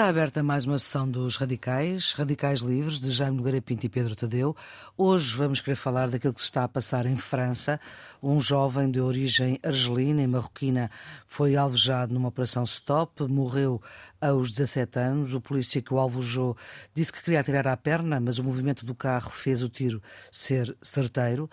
Está aberta mais uma sessão dos Radicais, Radicais Livres, de Jaime Nogueira Pinto e Pedro Tadeu. Hoje vamos querer falar daquilo que se está a passar em França. Um jovem de origem argelina e marroquina foi alvejado numa operação stop, morreu aos 17 anos. O polícia que o alvejou disse que queria atirar à perna, mas o movimento do carro fez o tiro ser certeiro.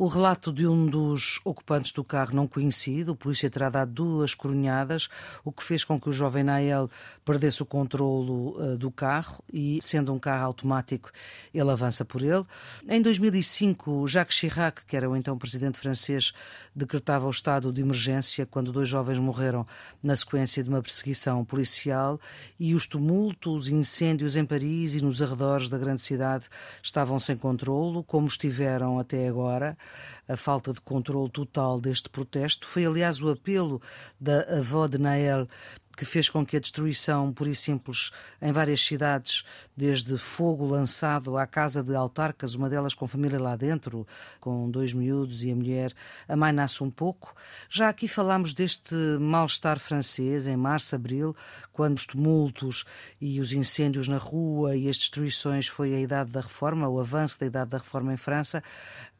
O relato de um dos ocupantes do carro não conhecido, o polícia terá dado duas coronhadas, o que fez com que o jovem Nael perdesse o controlo uh, do carro e, sendo um carro automático, ele avança por ele. Em 2005, Jacques Chirac, que era o então presidente francês, decretava o estado de emergência quando dois jovens morreram na sequência de uma perseguição policial e os tumultos incêndios em Paris e nos arredores da grande cidade estavam sem controlo, como estiveram até agora. A falta de controle total deste protesto foi, aliás, o apelo da avó de Nael que fez com que a destruição, pura e simples, em várias cidades, desde fogo lançado à casa de autarcas, uma delas com família lá dentro, com dois miúdos e a mulher, a mãe nasce um pouco. Já aqui falámos deste mal-estar francês, em março, abril, quando os tumultos e os incêndios na rua e as destruições foi a idade da reforma, o avanço da idade da reforma em França.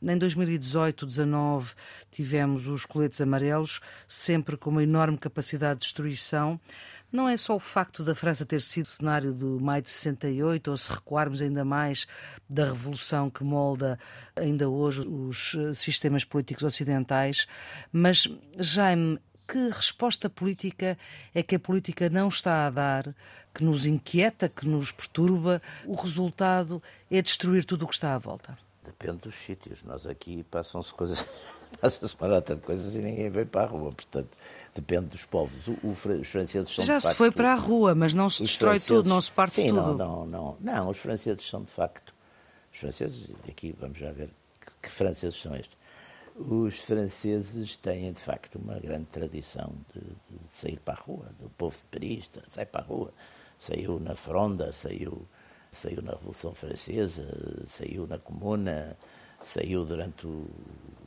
Em 2018, 19 tivemos os coletes amarelos, sempre com uma enorme capacidade de destruição. Não é só o facto da França ter sido cenário do maio de 68, ou se recuarmos ainda mais da revolução que molda ainda hoje os eh, sistemas políticos ocidentais, mas, Jaime, que resposta política é que a política não está a dar, que nos inquieta, que nos perturba? O resultado é destruir tudo o que está à volta. Depende dos sítios. Nós aqui passam-se coisas, passa-se uma data de coisas e ninguém vem para a rua. Portanto, depende dos povos. O, o, os franceses são Já se foi para a rua, mas não se destrói tudo, não se parte sim, tudo. Não, não, não. Não, os franceses são de facto. Os franceses, aqui vamos já ver que, que franceses são estes. Os franceses têm, de facto, uma grande tradição de, de sair para a rua. O povo de Paris sai para a rua. Saiu na Fronda, saiu saiu na Revolução Francesa, saiu na Comuna, saiu durante o,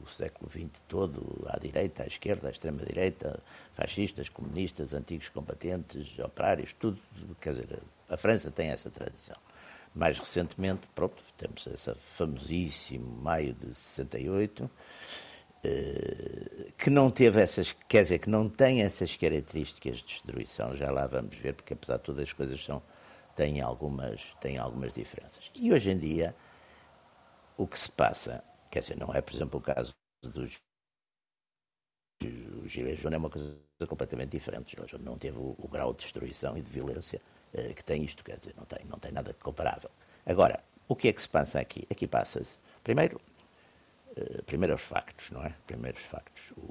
o século XX todo, à direita, à esquerda, à extrema-direita, fascistas, comunistas, antigos combatentes, operários, tudo. Quer dizer, a França tem essa tradição. Mais recentemente, pronto, temos esse famosíssimo maio de 68, eh, que não teve essas, quer dizer, que não tem essas características de destruição, já lá vamos ver, porque apesar de todas as coisas são tem algumas, tem algumas diferenças. E hoje em dia, o que se passa, quer dizer, não é, por exemplo, o caso dos. O Jones é uma coisa completamente diferente. O Jones não teve o, o, grau de destruição e de violência uh, que tem isto, quer dizer, não tem, não tem nada comparável. Agora, o que é que se passa aqui? Aqui passa-se, primeiro, uh, primeiro os factos, não é? Primeiro os factos. O,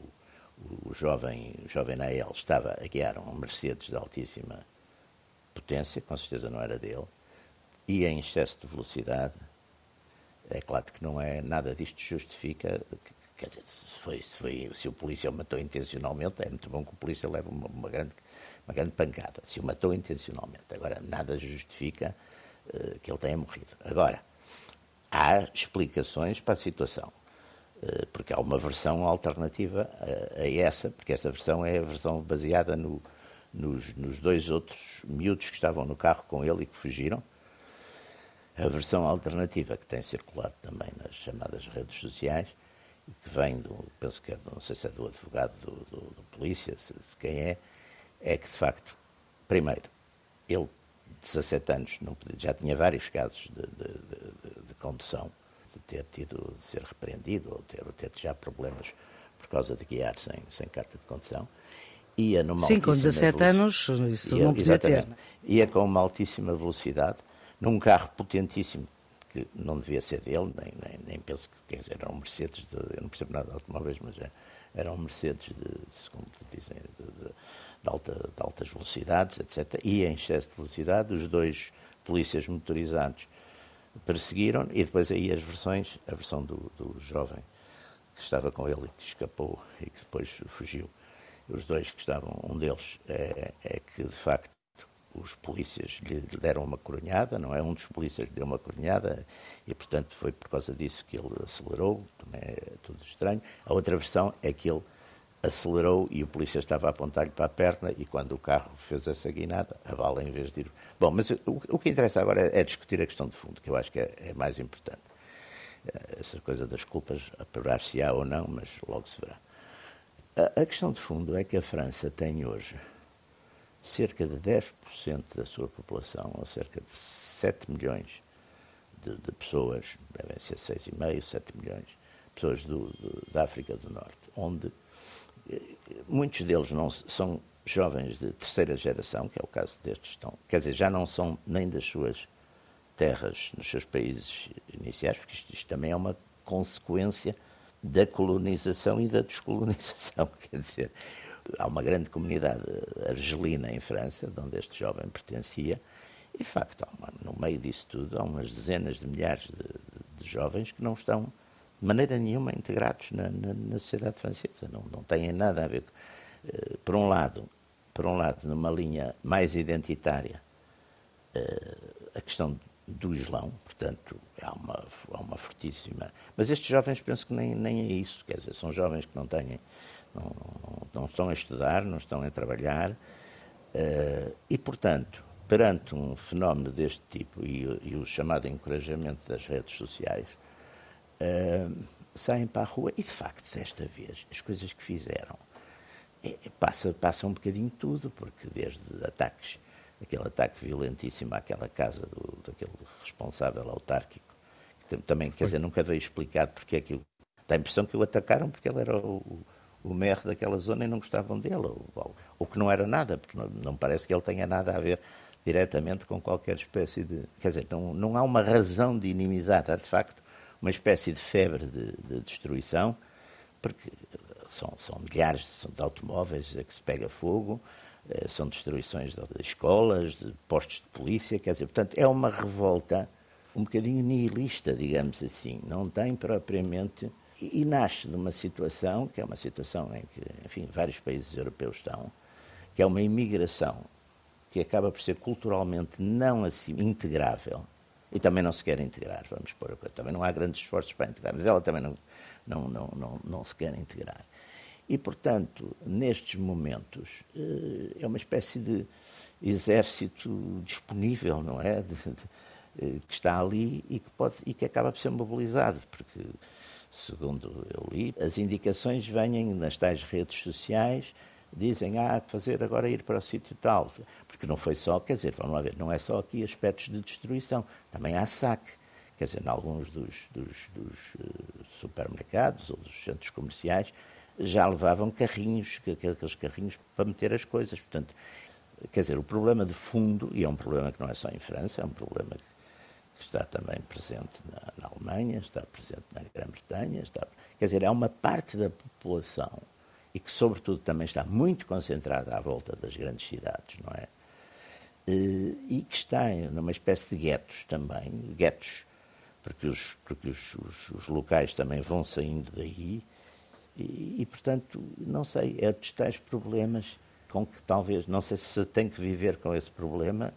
o, o jovem, o jovem Nael estava a guiar um Mercedes de altíssima potência, com certeza não era dele, e em excesso de velocidade. É claro que não é nada disto justifica. Quer dizer, se, foi, se, foi, se o polícia o matou intencionalmente, é muito bom que o polícia leve uma, uma grande, uma grande pancada. Se o matou intencionalmente. Agora, nada justifica uh, que ele tenha morrido. Agora, há explicações para a situação. Uh, porque há uma versão alternativa a, a, essa, porque essa versão é a versão baseada no, nos, nos dois outros miúdos que estavam no carro com ele e que fugiram. A versão alternativa que tem circulado também nas chamadas redes sociais, que vem do, penso que é, não sei se é do advogado do, do, do polícia, se, de quem é, é que de facto, primeiro, ele, 17 anos, não podia, já tinha vários casos de, de, de, de, condução, de ter tido de ser repreendido ou ter, ter já problemas por causa de guiar sem, sem carta de condução ia numa Sim, com 17 anos, isso ia, não podia ter. Ia com uma altíssima velocidade, num carro potentíssimo, que não devia ser dele, nem, nem, nem penso que, quer dizer, eram Mercedes, de, eu não percebo nada de automóveis, mas é, eram Mercedes, de, segundo dizem, de, de, de, alta, de altas velocidades, etc. Ia em excesso de velocidade, os dois polícias motorizados perseguiram, e depois aí as versões, a versão do, do jovem que estava com ele, que escapou e que depois fugiu os dois que estavam, um deles é, é que de facto os polícias lhe deram uma coronhada, não é? Um dos polícias lhe deu uma coronhada e, portanto, foi por causa disso que ele acelerou, também é tudo estranho. A outra versão é que ele acelerou e o polícia estava a apontar-lhe para a perna e quando o carro fez essa guinada, a bala em vez de ir... Bom, mas o, o que interessa agora é, é, discutir a questão de fundo, que eu acho que é, é mais importante. Eh, essa coisa das culpas, apurar-se-á ou não, mas logo se verá. A, a questão de fundo é que a França tem hoje cerca de 10% da sua população, ou cerca de 7 milhões de, de pessoas, devem ser 6,5, 7 milhões, pessoas do, do, da África do Norte, onde muitos deles não são jovens de terceira geração, que é o caso destes, estão, quer dizer, já não são nem das suas terras, nos seus países iniciais, porque isto, isto também é uma consequência da colonização e da descolonização, quer dizer, há uma grande comunidade argelina em França, de onde este jovem pertencia, e de facto, no meio disso tudo, há umas dezenas de milhares de, de, jovens que não estão de maneira nenhuma integrados na, na, na sociedade francesa. Não, não têm nada a ver. Uh, por um lado, por um lado, numa linha mais identitária, uh, a questão do Islão, portanto, há uma, há uma fortíssima. Mas estes jovens penso que nem, nem é isso, quer dizer, são jovens que não têm, não, não, não estão a estudar, não estão a trabalhar, uh, e, portanto, perante um fenómeno deste tipo e, e o chamado encorajamento das redes sociais, uh, saem para a rua e, de facto, desta vez, as coisas que fizeram é, passa, passa um bocadinho tudo, porque desde ataques, aquele ataque violentíssimo àquela casa do, daquele responsável autárquico, que também, quer dizer, nunca veio explicado porque é que. Dá a impressão que o atacaram porque ele era o, o maire daquela zona e não gostavam dele, ou, ou, ou que não era nada, porque não, não, parece que ele tenha nada a ver diretamente com qualquer espécie de. Quer dizer, não, não há uma razão de inimizade, há de facto uma espécie de febre de, de destruição, porque são, são milhares de automóveis a que se pega fogo, são destruições de escolas, de postos de polícia, quer dizer, portanto, é uma revolta um bocadinho nihilista, digamos assim, não tem propriamente. E, e nasce de uma situação, que é uma situação em que, enfim, vários países europeus estão, que é uma imigração que acaba por ser culturalmente não assim integrável e também não se quer integrar, vamos pôr a coisa. Também não há grandes esforços para integrar, mas ela também não, não, não, não, não se quer integrar. E, portanto, nestes momentos, eh, é uma espécie de exército disponível, não é? De, de, eh, que está ali e que, pode, e que acaba por ser mobilizado, porque, segundo eu li, as indicações vêm nas tais redes sociais dizem, ah, fazer agora ir para o sítio tal. Porque não foi só, quer dizer, vamos lá ver, não é só aqui aspectos de destruição, também há saque. Quer dizer, em alguns dos, dos, dos uh, supermercados ou dos centros comerciais já levavam carrinhos, aqueles carrinhos para meter as coisas. Portanto, quer dizer, o problema de fundo, e é um problema que não é só em França, é um problema que, está também presente na, na, Alemanha, está presente na Grã-Bretanha, está, quer dizer, é uma parte da população e que, sobretudo, também está muito concentrada à volta das grandes cidades, não é? Eh, e que está numa espécie de guetos também, guetos, porque os, porque os, os, os locais também vão saindo daí, e, e, portanto, não sei, é dos tais problemas com que talvez, não sei se tem que viver com esse problema.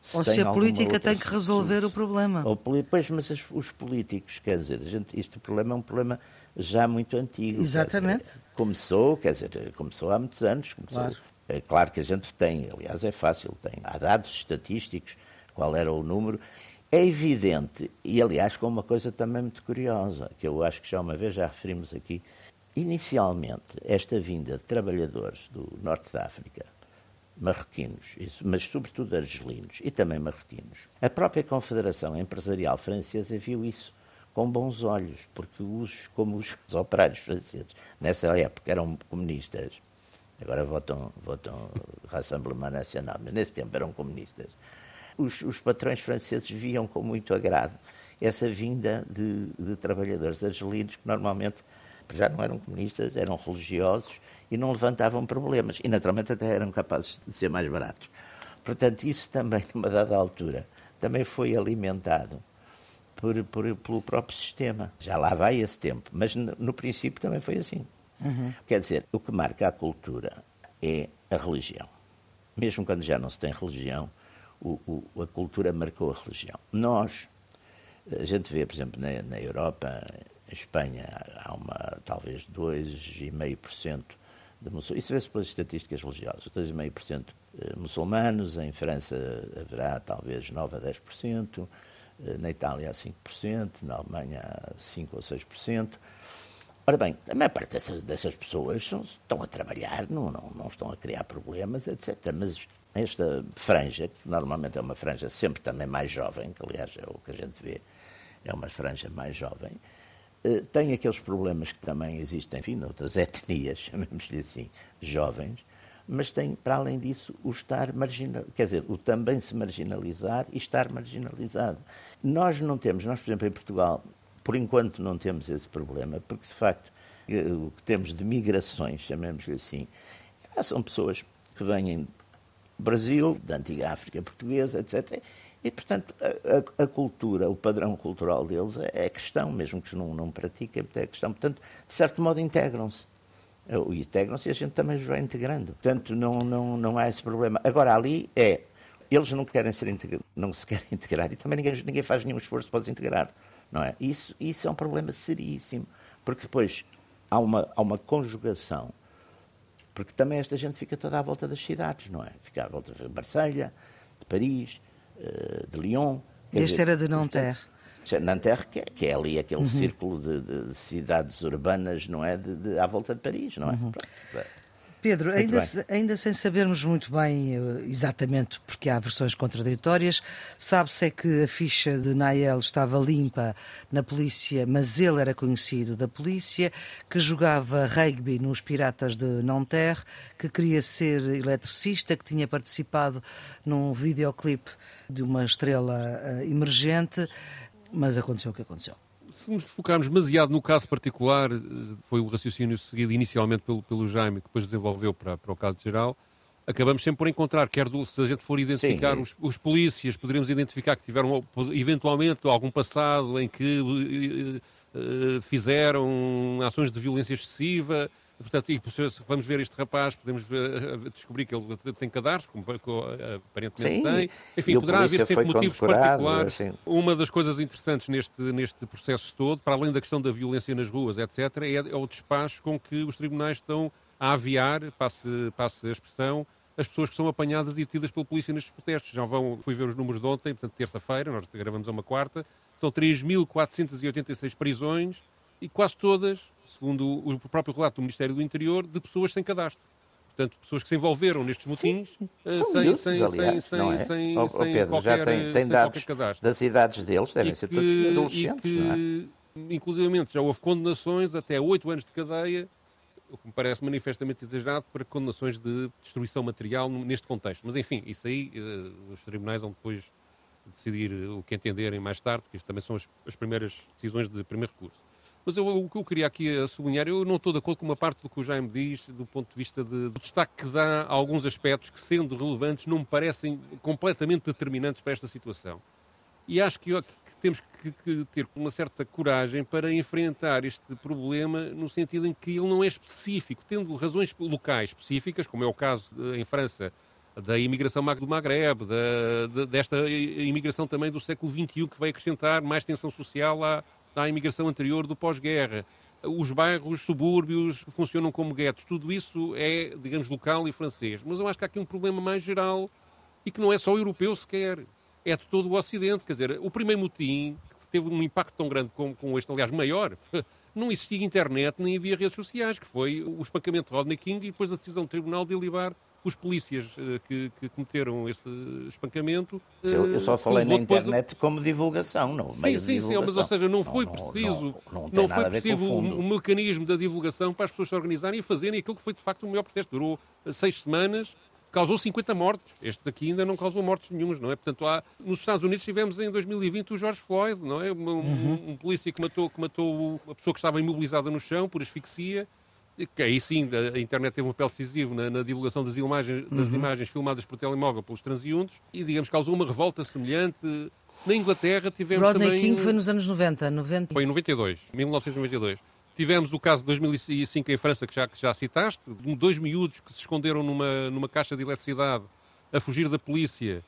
Se Ou se a política tem que resolver o problema. Ou, pois, mas os, os políticos, quer dizer, gente, isto o problema é um problema já muito antigo. Exatamente. Dizer, começou, quer dizer, começou há muitos anos. Começou, claro. É claro que a gente tem, aliás, é fácil, tem, há dados estatísticos, qual era o número. É evidente, e aliás com uma coisa também muito curiosa, que eu acho que já uma vez já referimos aqui, inicialmente esta vinda de trabalhadores do norte da África, marroquinos, mas sobretudo argelinos e também marroquinos, a própria Confederação Empresarial Francesa viu isso com bons olhos, porque os, como os, os operários franceses nessa época eram comunistas, agora votam, votam Rassemblement Nacional, mas nesse tempo eram comunistas, os, os patrões franceses viam com muito agrado essa vinda de, de trabalhadores argelinos que normalmente já não eram comunistas, eram religiosos e não levantavam problemas. E naturalmente até eram capazes de ser mais baratos. Portanto, isso também, numa dada altura, também foi alimentado por, por, pelo próprio sistema. Já lá vai esse tempo, mas no, no princípio também foi assim. Uhum. Quer dizer, o que marca a cultura é a religião. Mesmo quando já não se tem religião, o, o, a cultura marcou a religião. Nós, a gente vê, por exemplo, na, na Europa, em Espanha, há uma, talvez 2,5% de muçulmanos. Isso vê-se pelas estatísticas religiosas. 2,5% eh, muçulmanos, em França haverá talvez 9 a 10%, eh, na Itália a 5%, na Alemanha a 5 ou 6%. Ora bem, a maior parte dessas, dessas pessoas estão a trabalhar, não, não, não estão a criar problemas, etc. Mas esta franja, que normalmente é uma franja sempre também mais jovem, que aliás é o que a gente vê, é uma franja mais jovem, tem aqueles problemas que também existem, enfim, noutras etnias, chamemos-lhe assim, jovens, mas tem, para além disso, o estar marginal, quer dizer, o também se marginalizar e estar marginalizado. Nós não temos, nós, por exemplo, em Portugal, por enquanto não temos esse problema, porque de facto eh, o que temos de migrações, chamemos-lhe assim, são pessoas que vêm do Brasil, da antiga África portuguesa, etc. E, portanto, a, a, cultura, o padrão cultural deles é, é questão, mesmo que não, não pratiquem, é questão. Portanto, de certo modo, integram-se. Integram-se e a gente também os vai integrando. Portanto, não, não, não há esse problema. Agora, ali é. Eles não querem ser não se querem integrar e também ninguém, ninguém faz nenhum esforço para os integrar. Não é? Isso, isso é um problema seríssimo, porque depois há uma, há uma conjugação. Porque também esta gente fica toda à volta das cidades, não é? Fica à volta de Marselha, de Paris, de Lyon. Este dizer, era de Nanterre. Nanterre, que é, que é ali aquele uhum. círculo de, de, cidades urbanas, não é? De, de, à volta de Paris, não é? Uhum. Pedro, ainda, ainda, sem sabermos muito bem eh, exatamente porque há versões contraditórias, sabe-se é que a ficha de Nael estava limpa na polícia, mas ele era conhecido da polícia, que jogava rugby nos Piratas de Nanterre, que queria ser eletricista, que tinha participado num videoclipe de uma estrela uh, emergente, mas aconteceu o que aconteceu se nos focarmos demasiado no caso particular, eh, foi o raciocínio seguido inicialmente pelo, pelo Jaime, que depois desenvolveu para, para o caso geral, acabamos sempre por encontrar, quer do, se a gente for identificar os, os, polícias, poderíamos identificar que tiveram eventualmente algum passado em que uh, uh, fizeram ações de violência excessiva, Portanto, e vamos ver este rapaz, podemos ver, descobrir que ele tem cadarços, como aparentemente Sim, tem. Enfim, poderá haver sempre motivos particulares. Assim. Uma das coisas interessantes neste, neste processo todo, para além da questão da violência nas ruas, etc., é, é o despacho com que os tribunais estão a aviar, passe, passe a expressão, as pessoas que são apanhadas e detidas pela polícia nestes protestos. Já vão, fui ver os números de ontem, portanto, terça-feira, nós gravamos a uma quarta, são 3.486 prisões e quase todas segundo o próprio relato do Ministério do Interior, de pessoas sem cadastro. Portanto, pessoas que se envolveram nestes motins uh, sem, sem, aliás, sem, é? sem, oh, sem, Pedro, qualquer, já tem, tem dados das idades deles, devem e ser que, todos adolescentes, que, não é? Inclusivamente já houve condenações até 8 anos de cadeia, o que me parece manifestamente exagerado, para condenações de destruição material neste contexto. Mas enfim, isso aí uh, os tribunais vão depois decidir o que entenderem mais tarde, porque isto também são as, as primeiras decisões de primeiro recurso. Mas eu, o que eu queria aqui sublinhar, eu não estou de acordo com uma parte do que o Jaime diz, do ponto de vista de, do destaque que dá a alguns aspectos que, sendo relevantes, não me parecem completamente determinantes para esta situação. E acho que, que temos que, que, ter uma certa coragem para enfrentar este problema no sentido em que ele não é específico, tendo razões locais específicas, como é o caso de, em França da imigração do Maghreb, da, de, desta imigração também do século XXI, que vai acrescentar mais tensão social à, à imigração anterior do pós-guerra. Os bairros, subúrbios funcionam como guetos. Tudo isso é, digamos, local e francês. Mas eu acho que há aqui um problema mais geral e que não é só europeu sequer. É de todo o Ocidente. Quer dizer, o primeiro motim, que teve um impacto tão grande como, como este, aliás, maior, não existia internet nem havia redes sociais, que foi o espancamento de Rodney King e depois a decisão do tribunal de libar os polícias uh, que, que, cometeram esse espancamento. Uh, eu só falei na internet como divulgação, não sim, sim, sim, mas ou seja, não foi não, preciso, não, não, não foi preciso um, um, mecanismo da divulgação para as pessoas se organizarem e fazerem aquilo que foi de facto o maior protesto. Durou eh, seis semanas, causou 50 mortes. Este daqui ainda não causou mortes nenhumas, não é? Portanto, há, nos Estados Unidos tivemos em 2020 o George Floyd, não é? Um, uhum. um, um polícia que matou, que matou uma pessoa que estava imobilizada no chão por asfixia que aí sim a internet teve um papel decisivo na, na divulgação das imagens, das uhum. imagens filmadas por telemóvel pelos transeuntes e, digamos, causou uma revolta semelhante. Na Inglaterra tivemos Rodney também... King foi nos anos 90, 90. Foi em 92, 1992. Tivemos o caso de 2005 em França, que já, que já citaste, de dois miúdos que se esconderam numa, numa caixa de eletricidade a fugir da polícia.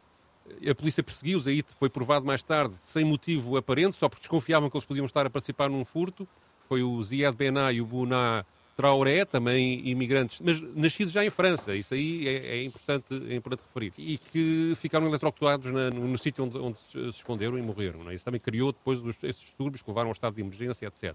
A polícia perseguiu-os, aí foi provado mais tarde, sem motivo aparente, só porque desconfiavam que eles podiam estar a participar num furto. Foi o Ziad Benah e o Buna Traoré, também imigrantes, mas nascidos já em França, isso aí é, é importante, é importante referir, e que ficaram eletrocutados na, no, no sítio onde, onde, se esconderam e morreram. É? Isso também criou depois os, esses distúrbios que levaram ao estado de emergência, etc.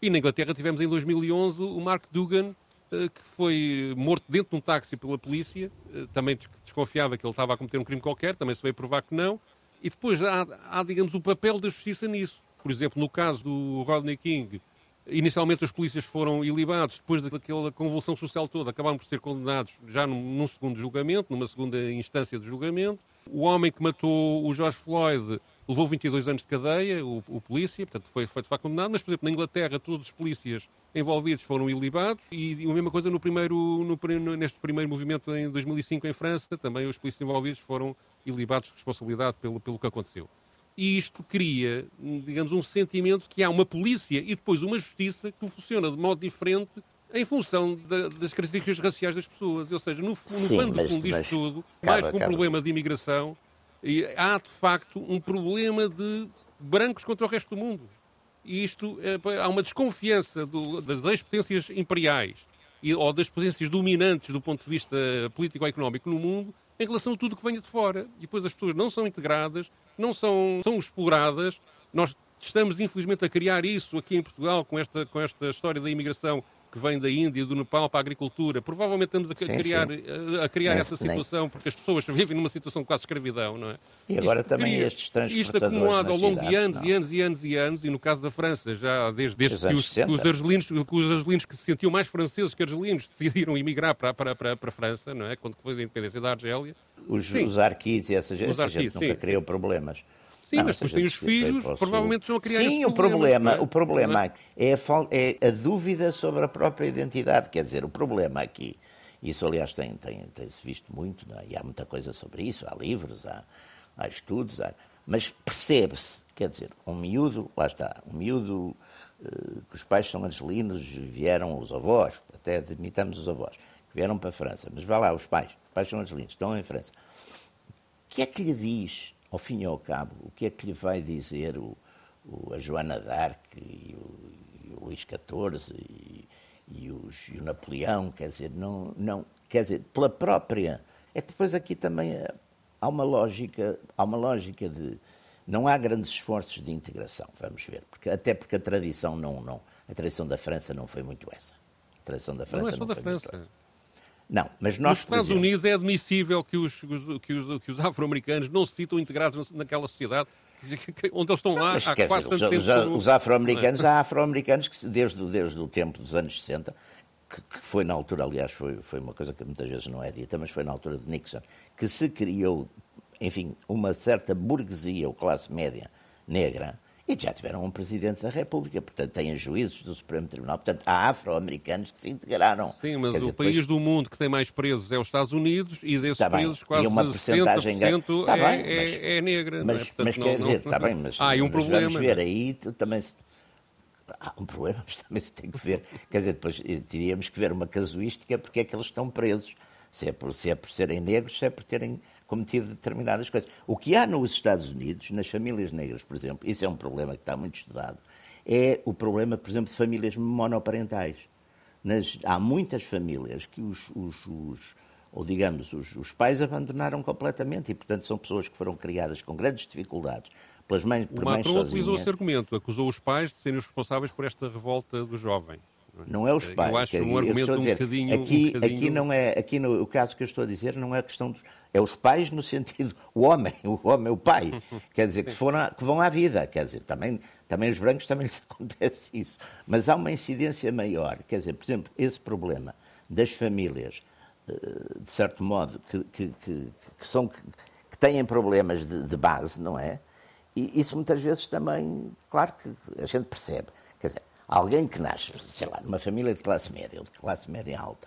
E na Inglaterra tivemos em 2011 o Mark Dugan, eh, que foi morto dentro de um táxi pela polícia, eh, também desconfiava que ele estava a cometer um crime qualquer, também se veio provar que não, e depois há, há digamos, o papel da justiça nisso. Por exemplo, no caso do Rodney King, Inicialmente os polícias foram ilibados, depois daquela convulsão social toda, acabaram por ser condenados já num, num, segundo julgamento, numa segunda instância de julgamento. O homem que matou o George Floyd levou 22 anos de cadeia, o, o polícia, portanto foi, foi de facto condenado, mas, por exemplo, na Inglaterra todos os polícias envolvidos foram ilibados e, e a mesma coisa no primeiro, no, neste primeiro movimento em 2005 em França, também os polícias envolvidos foram ilibados de responsabilidade pelo, pelo que aconteceu. E isto cria, digamos, um sentimento que há uma polícia e depois uma justiça que funciona de modo diferente em função da, das características raciais das pessoas. Ou seja, no, no Sim, de fundo disto tudo, mais que um problema de imigração, há de facto um problema de brancos contra o resto do mundo. E isto, é, há uma desconfiança do, das potências imperiais e, ou das potências dominantes do ponto de vista político-económico no mundo em relação a tudo que venha de fora. E depois as pessoas não são integradas, não são, são exploradas. Nós estamos, infelizmente, a criar isso aqui em Portugal com esta, com esta história da imigração que vem da Índia, do Nepal para a agricultura. Provavelmente estamos a, sim, criar, sim. a, a criar essa situação, nem... porque as pessoas vivem numa situação quase de escravidão, não é? E agora isto também cria, estes transportadores Isto acumulado ao longo de anos não. e anos e anos e anos, e no caso da França, já desde, desde que, os, que, os argelinos, que os argelinos que se sentiam mais franceses que argelinos decidiram emigrar para, para, para, para a França, não é? Quando foi a independência da Argélia. Os, os arquis e essa, essa gente nunca criou problemas. Sim, não, mas depois tem os filhos, provavelmente vão criar Sim, o problema, é? o problema é? a, é a dúvida sobre a própria identidade. Quer dizer, o problema aqui, isso aliás tem, tem, tem-se visto muito, é? e há muita coisa sobre isso, há livros, há, há estudos, há, mas percebe-se, quer dizer, um miúdo, lá está, um miúdo uh, que os pais são angelinos, vieram os avós, até admitamos os avós, que vieram para a França, mas vá lá, os pais, os pais são angelinos, estão em França. O que é que lhe diz ao fim e ao cabo, o que é que lhe vai dizer o, o a Joana d'Arc e o, e o Luís XIV e, e, os, e, o Napoleão, quer dizer, não, não, quer dizer, pela própria. É que depois aqui também há uma lógica, há uma lógica de. Não há grandes esforços de integração, vamos ver, porque, até porque a tradição não, não, a tradição da França não foi muito essa. A tradição da França não, é só não da França. Não, mas nós, Nos Estados exemplo... Unidos é admissível que os, que os, que os afro-americanos não se sintam integrados naquela sociedade onde eles estão lá mas, há quase dizer, tanto os, tempo. Os, afro-americanos, há afro-americanos que desde, desde o tempo dos anos 60, que, que, foi na altura, aliás, foi, foi uma coisa que muitas vezes não é dita, mas foi na altura de Nixon, que se criou, enfim, uma certa burguesia ou classe média negra, e já tiveram um presidente da República, portanto, têm juízes do Supremo Tribunal, portanto, há afro-americanos que se integraram. Sim, mas dizer, o país depois... do mundo que tem mais presos é os Estados Unidos e desses tá presos quase e uma porcentagem 70% tá é, bem, mas, é, é, negra. Mas, é? portanto, mas não, quer dizer, está bem, mas, há um mas problema. vamos ver aí também... Há um problema, mas também se tem que ver. Quer dizer, depois eh, teríamos que ver uma casuística porque é que eles estão presos. Se é por, se é por serem negros, se é por terem cometido determinadas coisas. O que há nos Estados Unidos, nas famílias negras, por exemplo, isso é um problema que está muito estudado, é o problema, por exemplo, de famílias monoparentais. Nas, há muitas famílias que os, os, os ou digamos, os, os, pais abandonaram completamente e, portanto, são pessoas que foram criadas com grandes dificuldades pelas mães, por o mães Macron utilizou esse argumento, acusou os pais de serem os responsáveis por esta revolta do jovem. Não é os pais. Eu acho um argumento dizer, um bocadinho... Aqui, um bocadinho... aqui, não é, aqui no, o caso que eu estou a dizer não é a questão dos... É os pais no sentido... O homem, o homem, o pai. Quer dizer, que, foram, que vão à vida. Quer dizer, também, também os brancos também lhes acontece isso. Mas há uma incidência maior. Quer dizer, por exemplo, esse problema das famílias, eh, de certo modo, que, que, que, que são... Que, têm problemas de, de base, não é? E isso muitas vezes também, claro que a gente percebe. Quer dizer, Alguém que nasce, sei lá, numa família de classe média ou de classe média alta,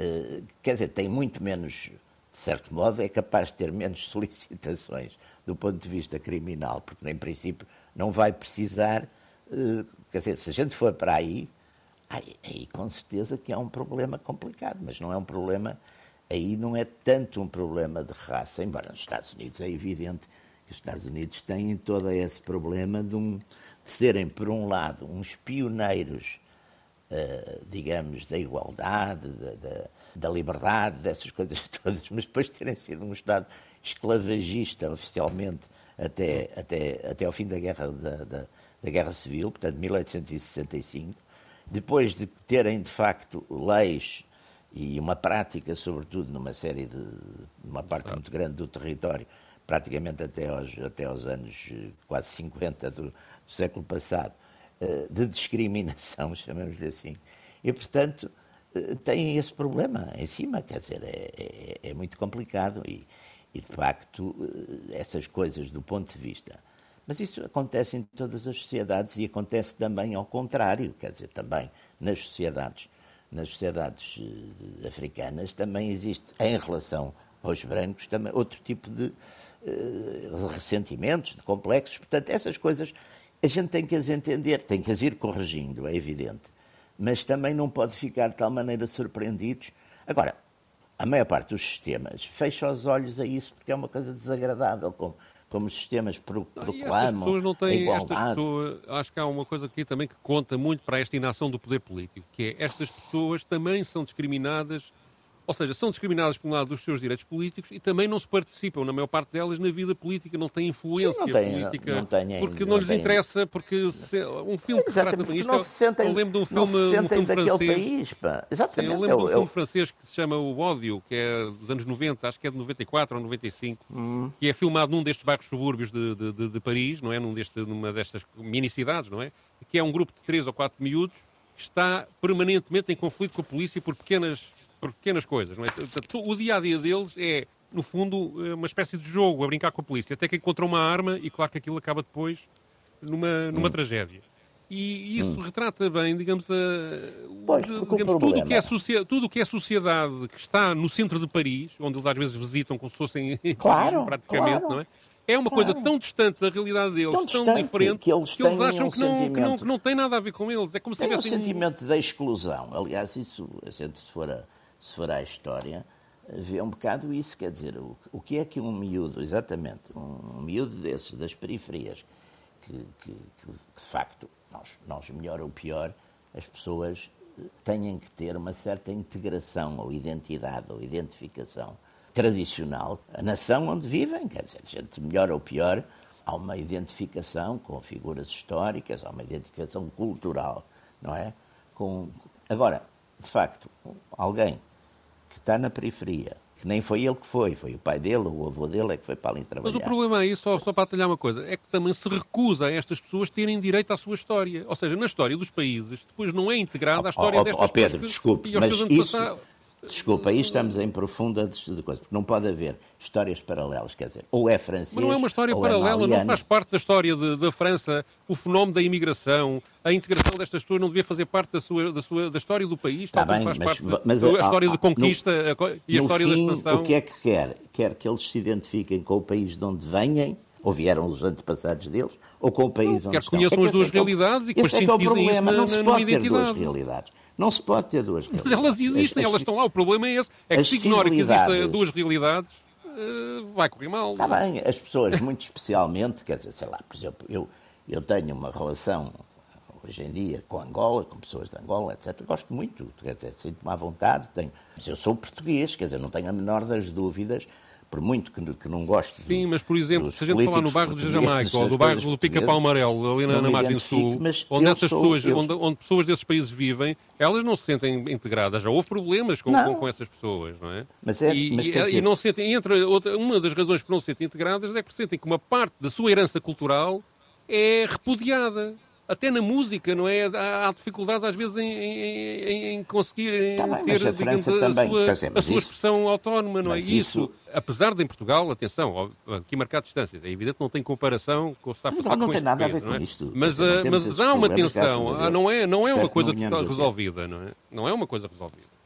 uh, quer dizer, tem muito menos, de certo modo, é capaz de ter menos solicitações do ponto de vista criminal, porque, em princípio, não vai precisar. Uh, quer dizer, se a gente for para aí, aí, aí com certeza que há um problema complicado, mas não é um problema. Aí não é tanto um problema de raça, embora nos Estados Unidos é evidente os Estados Unidos têm todo esse problema de, um, de serem, por um lado, uns pioneiros uh, digamos, da igualdade, da, da, da, liberdade, dessas coisas todas, mas depois de terem sido um Estado esclavagista oficialmente até, até, até ao fim da guerra, da, da, da guerra Civil, portanto, 1865, depois de terem, de facto, leis e uma prática, sobretudo numa série de, uma parte muito grande do território, praticamente até aos, até aos anos eh, quase 50 do, do século passado, eh, de discriminação, chamamos-lhe assim. E, portanto, eh, têm esse problema em cima, quer dizer, é, é, é muito complicado e, e, de facto, essas coisas do ponto de vista. Mas isso acontece em todas as sociedades e acontece também ao contrário, quer dizer, também nas sociedades, nas sociedades africanas também existe, em relação aos brancos, também outro tipo de, de ressentimentos, de complexos. Portanto, essas coisas a gente tem que as entender, tem que as ir corrigindo, é evidente. Mas também não pode ficar de tal maneira surpreendidos. Agora, a maior parte dos sistemas fecha os olhos a isso porque é uma coisa desagradável, como, como os sistemas pro, proclamam não, não têm. Pessoas, acho que há uma coisa aqui também que conta muito para esta inação do poder político, que é estas pessoas também são discriminadas ou seja, são discriminadas por um lado dos seus direitos políticos e também não se participam, na maior parte delas, na vida política, não têm influência Sim, não tem, política. Não, não tem, porque não, não lhes tem. interessa, porque se, um filme que trata disto. Não se sentem, eu lembro de um filme, se sentem um filme daquele francês. país. Pá. Exatamente. eu lembro de um filme francês que se chama O Ódio, que é dos anos 90, acho que é de 94 ou 95, hum. que é filmado num destes bairros subúrbios de, de, de, de Paris, não é? Num deste, numa destas mini-cidades, não é? Que é um grupo de três ou quatro miúdos que está permanentemente em conflito com a polícia por pequenas por pequenas coisas. Não é? O dia a dia deles é, no fundo, eh, uma espécie de jogo, a brincar com a polícia, até que encontram uma arma e, claro, que aquilo acaba depois numa, numa hum. tragédia. E isso hum. retrata bem, digamos, a, pois, digamos tudo, o que é tudo o que é sociedade que está no centro de Paris, onde eles às vezes visitam como se fossem claro, praticamente, claro. não é? É uma claro. coisa tão distante da realidade deles, tão, tão diferente, que eles, que eles acham um que, não, que, não, que não tem nada a ver com eles. É como se tem tivessem um sentimento de exclusão. Aliás, isso, a gente se for a, se for à história, vê um bocado isso. Quer dizer, o, o que é que um miúdo, exatamente, um, um miúdo desses, das periferias, que, que, que, de facto, nós, nós, melhor ou pior, as pessoas têm que ter uma certa integração ou identidade ou identificação tradicional, a nação onde vivem, quer dizer, gente melhor ou pior, há uma identificação com figuras históricas, há uma identificação cultural, não é? Com... Agora, de facto, alguém que está na periferia, que nem foi ele que foi, foi o pai dele ou o avô dele é que foi para ali trabalhar. Mas o problema aí, só, só para atalhar uma coisa, é que também se recusa a estas pessoas terem direito à sua história. Ou seja, na história dos países, depois não é integrada a história oh, oh, destas oh, Pedro, pessoas. Desculpe, mas isso, Desculpa, aí estamos em profunda de coisa, porque não pode haver histórias paralelas, quer dizer, ou é francês. Mas não é uma história é paralela, é não faz parte da história da França, o fenómeno da imigração, a integração destas pessoas não devia fazer parte da, sua, da, sua, da história do país, Está bem, faz mas, parte mas, da, a, história de conquista no, e a história fim, da expansão. O que é que quer? Quer que eles se identifiquem com o país de onde venham, ou vieram os antepassados deles, ou com o país não, onde quer que conheçam é as duas realidades e que depois sintetizem isso na, não se na, pode numa ter identidade. duas realidades. Não se pode ter duas realidades. Mas elas existem, as, elas estão lá. O problema é esse. É que se ignora que existem duas realidades, uh, vai correr mal. Está bem, as pessoas, muito especialmente, quer dizer, sei lá, por exemplo, eu, eu tenho uma relação hoje em dia com Angola, com pessoas de Angola, etc. Gosto muito, quer dizer, sinto-me à vontade, tenho, mas eu sou português, quer dizer, não tenho a menor das dúvidas por muito que, que não goste. Sim, mas por exemplo, se a gente falar no bairro de Jamaica ou do bairro do Pica-Pau Amarelo, ali na, na margem sul, onde essas sou, pessoas, eu... onde, onde, pessoas desses países vivem, elas não se sentem integradas. Já houve problemas com, com, com, essas pessoas, não é? Mas é e, mas e, dizer... e não sentem, entre outra, uma das razões por não se sentem integradas é porque sentem que uma parte da sua herança cultural é repudiada até na música, não é? Há, há dificuldades às vezes em, em, em conseguir tá bem, ter a, digamos, a, sua, dizer, a sua isso, expressão autónoma, não é? Isso, isso, apesar de em Portugal, atenção, aqui marcar distâncias, é evidente que não tem comparação com o que está a passar não, não com tem nada país, a ver com é? isto. Mas, dizer, mas há uma tensão, não é, não é uma coisa resolvida, não é? Não é uma coisa resolvida.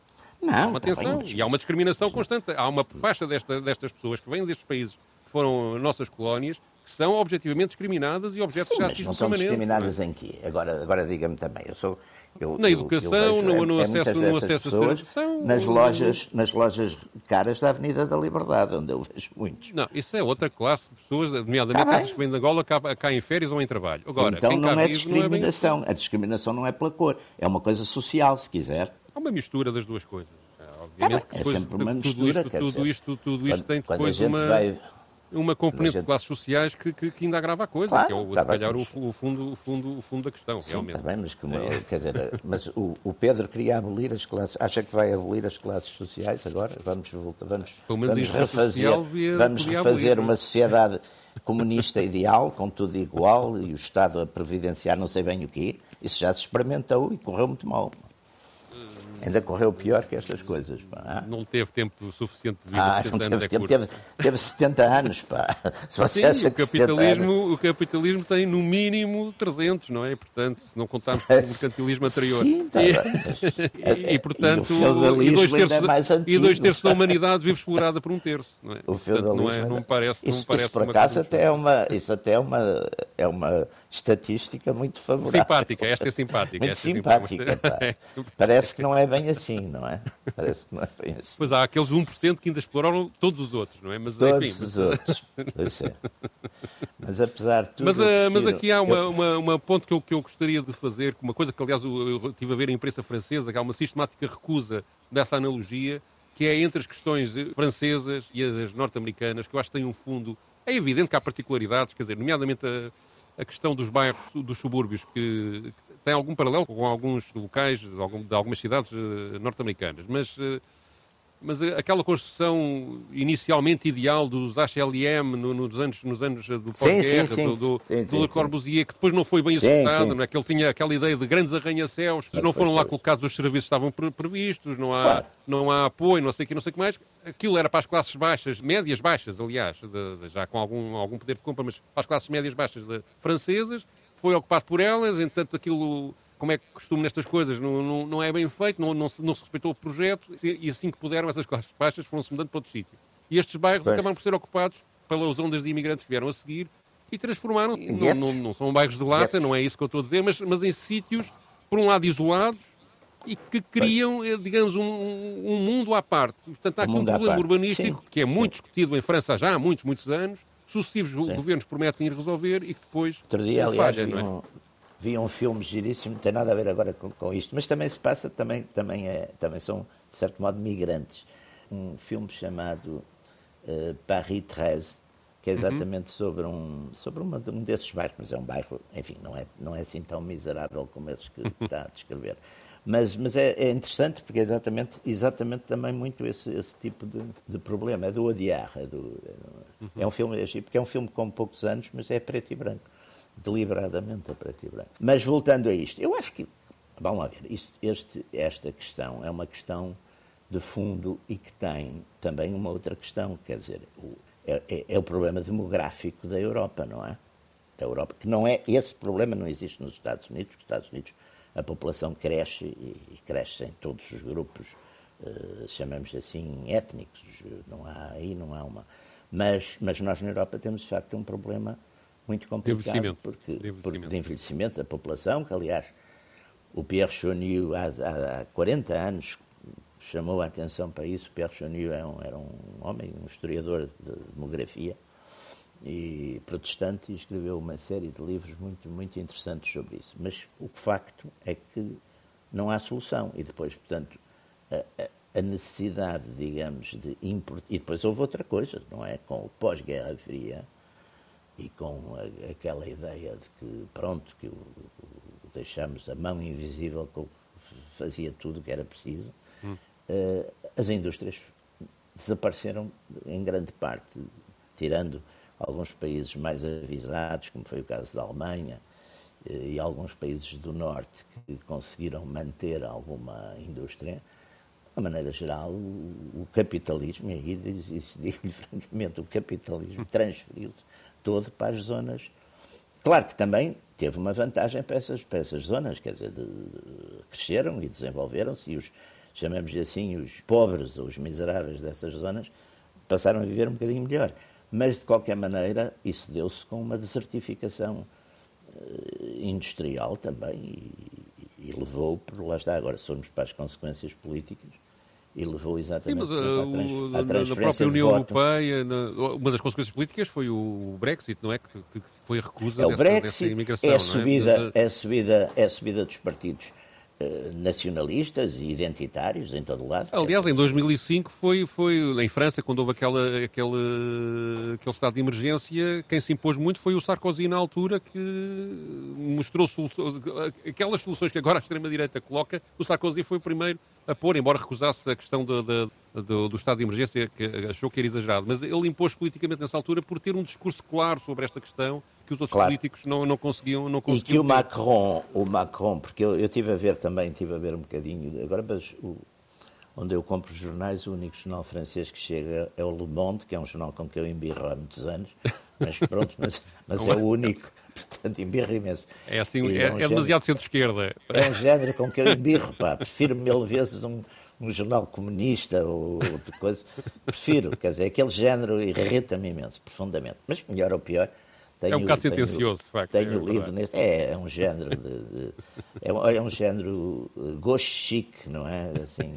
Não, há uma tá tensão e há uma discriminação constante. Há uma faixa desta, destas pessoas que vêm destes países foram nossas colónias, que são objetivamente discriminadas e objetos Sim, de mas racismo não são permanente. discriminadas é? em quê? Agora, agora diga-me também, eu sou... Eu, Na eu- educação, eu vejo, no- no é, acesso- muitas no acesso a educação, nas lojas, nas lojas caras da Avenida da Liberdade, onde eu vejo muitos. Não, isso é outra classe de pessoas, nomeadamente Tá essas que vêm de Angola cá, cá em férias ou em trabalho. Agora, então cá não é vive não é bem discriminação. A discriminação não é pela cor. É uma coisa social, se quiser. Há uma mistura das duas coisas. É, Tá Obviamente que é depois sempre uma tudo mistura, isto, quer tudo dizer, isto, tudo isto Quando, tem quando a depois gente uma, vai... uma componente gente- de classes sociais que, que, que ainda agrava a coisa, Claro, que é o, tá se bem, calhar mas- o, fundo, o, fundo, o fundo da questão, Sim, realmente. bem, mas, como, quer dizer, mas o, o Pedro queria abolir as classes. Acha que vai abolir as classes sociais agora? Vamos voltar, vamos, vamos refazer, via- vamos refazer abolir, é? uma sociedade comunista ideal, com tudo igual, e o Estado a previdenciar não sei bem o quê. Isso já se experimentou e correu muito mal. Ainda correu pior que estas coisas. Pá. Não teve tempo suficiente de vida, Ah, 70 não anos teve, é tempo, curto. teve, teve 70 anos, pá. Se você Sim, acha o que 70 anos... capitalismo, o capitalismo tem no mínimo 300, não é? Portanto, se não contarmos com o mercantilismo anterior. Sim, está e, bem, mas- e, portanto, E e dois é terços, e antigo. dois terços da humanidade vive explorada por um terço, não é? O Portanto, feudalismo não, é, não parece, não isso, me parece isso, por acaso até é uma, isso até é uma, é uma estatística muito favorável. Simpática, esta é simpática. Muito é simpática. simpática. pá. Parece que não é bem assim, não é? Parece que não é bem assim. Pois há aqueles 1% que ainda exploraram todos os outros, não é? Mas, Todos enfim, os outros. Pois é. Mas apesar de tudo. Mas, ah, mas prefiro- aqui há uma, eu- uma, uma ponto que eu, que eu gostaria de fazer, uma coisa que aliás eu, eu tive a ver em imprensa francesa, que há uma sistemática recusa dessa analogia, que é entre as questões eh, francesas e as, as norte-americanas, que eu acho que tem um fundo. É evidente que há particularidades, quer dizer, nomeadamente a, a questão dos bairros, dos subúrbios, que tem algum paralelo com alguns locais de, algum- de algumas cidades eh, norte-americanas, mas. eh, mas a- aquela construção inicialmente ideal dos HLM no- nos anos, nos anos do pós-guerra, do, do, Sim, sim. Corbusier, que depois não foi bem executado, não é? que ele tinha aquela ideia de grandes arranha-céus, Mas não foram lá colocados os serviços que estavam pre- previstos, não há, Claro. não há apoio, não sei o que, não sei o que mais. Aquilo era para as classes baixas, médias baixas, aliás, de- de- já com algum, algum poder de compra, mas para as classes médias baixas de- francesas, foi ocupado por elas, entanto aquilo, como é que costumo nestas coisas, não, não, não é bem feito, não, não, se, não se respeitou o projeto, e assim que puderam, essas baixas foram-se mudando para outro sítio. E estes bairros Pois. acabaram por ser ocupados pelas ondas de imigrantes que vieram a seguir e transformaram, não, não, não são bairros de lata, Guetos. não é isso que eu estou a dizer, mas, mas em sítios, por um lado, isolados e que criam, eh, digamos, um, um mundo à parte. Portanto, há Um aqui um problema urbanístico Sim, que é sim. muito discutido em França já há muitos, muitos anos, sucessivos Sim. governos prometem ir resolver e que depois Outro dia, aliás, falha, vi não é? um, vi um filme giríssimo, não tem nada a ver agora com, com isto, mas também se passa, também, também, é, também são, de certo modo, migrantes. Um filme chamado eh, Paris 13, que é exatamente sobre, um, sobre uma, um desses bairros, mas é um bairro, enfim, não é, não é assim tão miserável como esses que está a descrever. Mas, mas é, é interessante porque é exatamente, exatamente também muito esse, esse tipo de, de problema. É do odiar. É, do, é, um filme, é porque é um filme com poucos anos, mas é preto e branco. Deliberadamente a preto e branco. Mas voltando a isto, eu acho que, vamos lá ver, isto, este, esta questão é uma questão de fundo e que tem também uma outra questão, quer dizer, o, é, é- é o problema demográfico da Europa, não é? Da Europa, que não é, esse problema não existe nos Estados Unidos, nos Estados Unidos a população cresce e, cresce em todos os grupos, eh, chamamos assim, étnicos, não há, aí não há uma... Mas, mas nós na Europa temos, de facto, um problema muito complicado envelhecimento. porque, De porque envelhecimento. de envelhecimento da população, que aliás o Pierre Choniu há, há, há 40 anos chamou a atenção para isso. Pierre Choniu era um, era um homem, um historiador de demografia e protestante e escreveu uma série de livros muito, muito interessantes sobre isso. Mas o facto é que não há solução e depois, portanto, a, a- necessidade, digamos, de import... E depois houve outra coisa, não é? Com o pós-Guerra Fria, e com a- aquela ideia de que, pronto, que o, o- deixamos a mão invisível que fazia tudo o que era preciso, eh, as indústrias desapareceram em grande parte, tirando alguns países mais avisados, como foi o caso da Alemanha, eh, e alguns países do Norte que conseguiram manter alguma indústria. De maneira geral, o, capitalismo, e aí digo-lhe francamente, o capitalismo transferiu-se todo para as zonas. Claro que também teve uma vantagem para essas, para essas zonas, quer dizer, de- cresceram e desenvolveram-se, e os, chamamos assim, os pobres ou os miseráveis dessas zonas passaram a viver um bocadinho melhor. Mas de qualquer maneira isso deu-se com uma desertificação uh, industrial também e, e, levou, por lá está, agora se formos para as consequências políticas, e levou exatamente Sim, mas, uh, à, trans, à na própria União Europeia, na, uma das consequências políticas foi o Brexit, não é? Que, que foi a recusa é, dessa, o Brexit, dessa imigração. É a subida, é? é a subida, é a subida dos partidos eh, nacionalistas e identitários em todo o lado. Aliás, em 2005 foi, foi em França, quando houve aquela, aquele, aquele estado de emergência, quem se impôs muito foi o Sarkozy na altura, que mostrou aquelas soluções que agora a extrema-direita coloca, o Sarkozy foi o primeiro a pôr, embora recusasse a questão de, do, do, estado de emergência, que achou que era exagerado. Mas ele impôs politicamente nessa altura por ter um discurso claro sobre esta questão que os outros claro. políticos não, não conseguiam não conseguiam E que o Macron, o Macron, porque eu, eu tive a ver também, tive a ver um bocadinho, agora mas o, onde eu compro jornais, o único jornal francês que chega é o Le Monde, que é um jornal com que eu embirro há muitos anos, mas pronto, mas, mas é o único, portanto embirro imenso. É assim, é, é, um é demasiado centro-esquerda. É um género com que eu embirro, pá, prefiro mil vezes um um jornal comunista ou outra coisa. Prefiro, quer dizer, aquele género irrita-me imenso, profundamente. Mas melhor ou pior. Tenho, é um bocado sentencioso, de facto. Tenho é lido neste. É, é um género de. de é, um, é, um, género gosto chique, não é? Assim,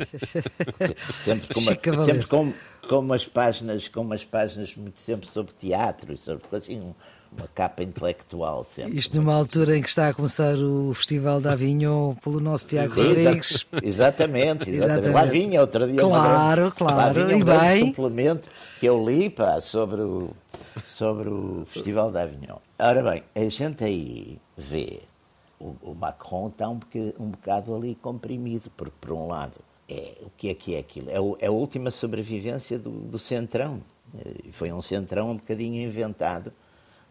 sempre com, uma, sempre com, com umas páginas, com umas páginas muito sempre sobre teatro, sobre assim, um, uma capa intelectual sempre. Isto numa altura em que está a começar o Festival da Avignon pelo nosso Tiago Rodrigues. Exatamente, exatamente, exatamente. Lá vinha outro dia. Claro, grande, claro, lá vinha um e bem. suplemento que eu li pá, sobre, o, sobre o Festival da Avignon. Ora bem, a gente aí vê o, o Macron está um, um bocado ali comprimido, porque por um lado é, o que é que é aquilo? É, o, é a última sobrevivência do, do Centrão. Foi um Centrão um bocadinho inventado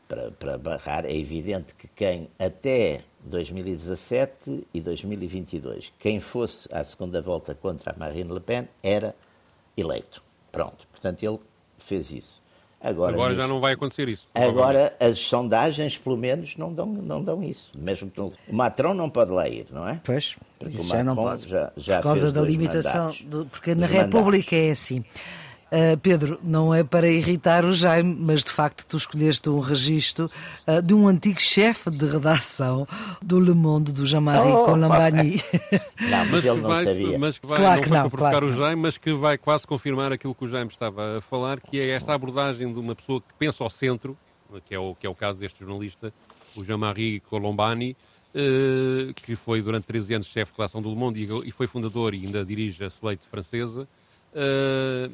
para, para barrar, é evidente que quem até 2017 e 2022, quem fosse à segunda volta contra a Marine Le Pen, era eleito. Pronto. Portanto, ele fez isso. Agora, agora já não vai acontecer isso. Agora as sondagens, pelo menos, não dão, não dão isso. Mesmo que o Macron não pode lá ir, não é? Pois, já não pode. Já, já por causa da limitação, do, porque na República mandatos. é assim. Uh, Pedro, não é para irritar o Jaime, mas de facto tu escolheste um registro uh, de um antigo chefe de redação do Le Monde, do Jean-Marie oh, Colombani. Não, mas, ele não vai, sabia. Mas que vai, claro não que não, para provocar claro o Jaime, mas que vai quase confirmar aquilo que o Jaime estava a falar, que é esta abordagem de uma pessoa que pensa ao centro, que é o, que é o caso deste jornalista, o Jean-Marie Colombani, uh, que foi durante 13 anos chefe de redação do Le Monde e, e foi fundador e ainda dirige a Slate francesa. Uh,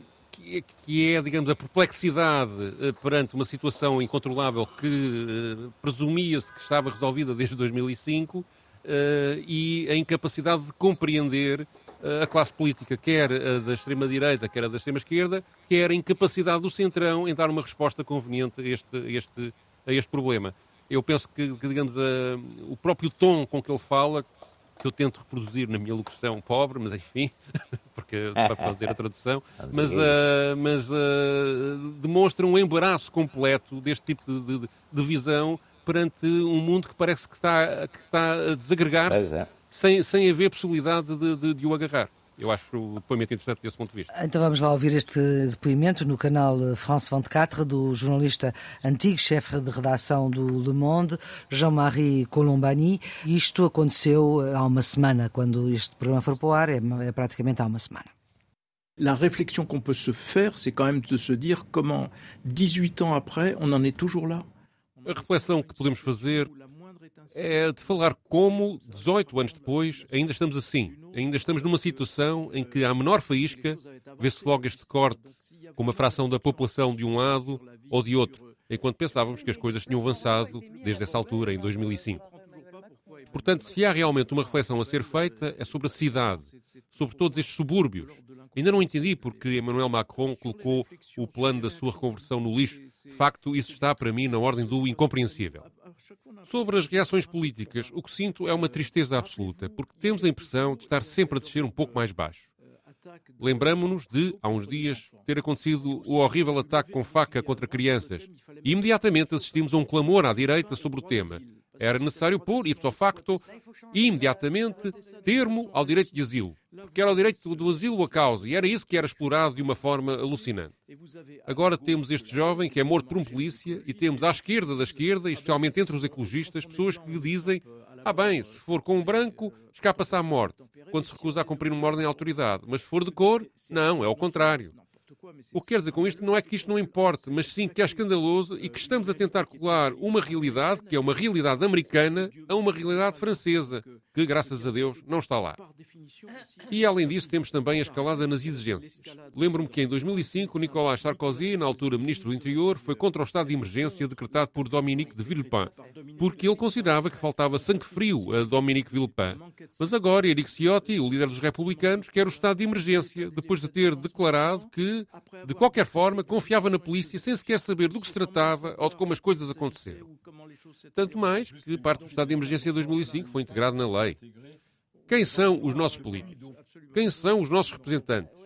que é, digamos, a perplexidade eh, perante uma situação incontrolável que eh, presumia-se que estava resolvida desde 2005 eh, e a incapacidade de compreender a classe política, quer a da extrema-direita, quer a da extrema-esquerda, quer a incapacidade do Centrão em dar uma resposta conveniente a este, a este, a este problema. Eu penso que, que digamos, a, o próprio tom com que ele fala, que eu tento reproduzir na minha locução pobre, mas enfim, porque para fazer a tradução, mas, uh, mas uh, demonstra um embaraço completo deste tipo de, de, de, visão perante um mundo que parece que está, que está a desagregar-se é. sem, sem haver possibilidade de, de, de o agarrar. Eu acho o depoimento interessante desse ponto de vista. Então vamos lá ouvir este depoimento no canal France 24 do jornalista antigo chefe de redação do Le Monde, Jean-Marie Colombani. Isto aconteceu há uma semana, quando este programa for para o ar, é, é praticamente há uma semana. La réflexion qu'on peut se faire, c'est quand même de se dire comment, 18 ans après, on en est toujours là. A reflexão que podemos fazer é de falar como, 18 anos depois, ainda estamos assim. Ainda estamos numa situação em que, à menor faísca, vê-se logo este corte com uma fração da população de um lado ou de outro, enquanto pensávamos que as coisas tinham avançado desde essa altura, em 2005. Portanto, se há realmente uma reflexão a ser feita, é sobre a cidade, sobre todos estes subúrbios. Ainda não entendi porque Emmanuel Macron colocou o plano da sua reconversão no lixo. De facto, isso está para mim na ordem do incompreensível. Sobre as reações políticas, o que sinto é uma tristeza absoluta, porque temos a impressão de estar sempre a descer um pouco mais baixo. Lembramos-nos de, há uns dias, ter acontecido o horrível ataque com faca contra crianças e imediatamente assistimos a um clamor à direita sobre o tema. Era necessário pôr, ipso facto, imediatamente, termo ao direito de asilo. Porque era o direito do asilo a causa, e era isso que era explorado de uma forma alucinante. Agora temos este jovem que é morto por um polícia, e temos à esquerda da esquerda, especialmente entre os ecologistas, pessoas que dizem: ah, bem, se for com um branco, escapa-se à morte, quando se recusa a cumprir uma ordem de autoridade. Mas se for de cor, não, é o contrário. O que quer dizer com isto não é que isto não importe, mas sim que é escandaloso e que estamos a tentar colar uma realidade, que é uma realidade americana, a uma realidade francesa, que, graças a Deus, não está lá. E, além disso, temos também a escalada nas exigências. Lembro-me que, em 2005, Nicolas Sarkozy, na altura Ministro do Interior, foi contra o estado de emergência decretado por Dominique de Villepin, porque ele considerava que faltava sangue frio a Dominique Villepin. Mas agora, Eric Ciotti, o líder dos republicanos, quer o estado de emergência, depois de ter declarado que de qualquer forma, confiava na polícia sem sequer saber do que se tratava ou de como as coisas aconteceram. Tanto mais que parte do estado de emergência de 2005 foi integrado na lei. Quem são os nossos políticos? Quem são os nossos representantes?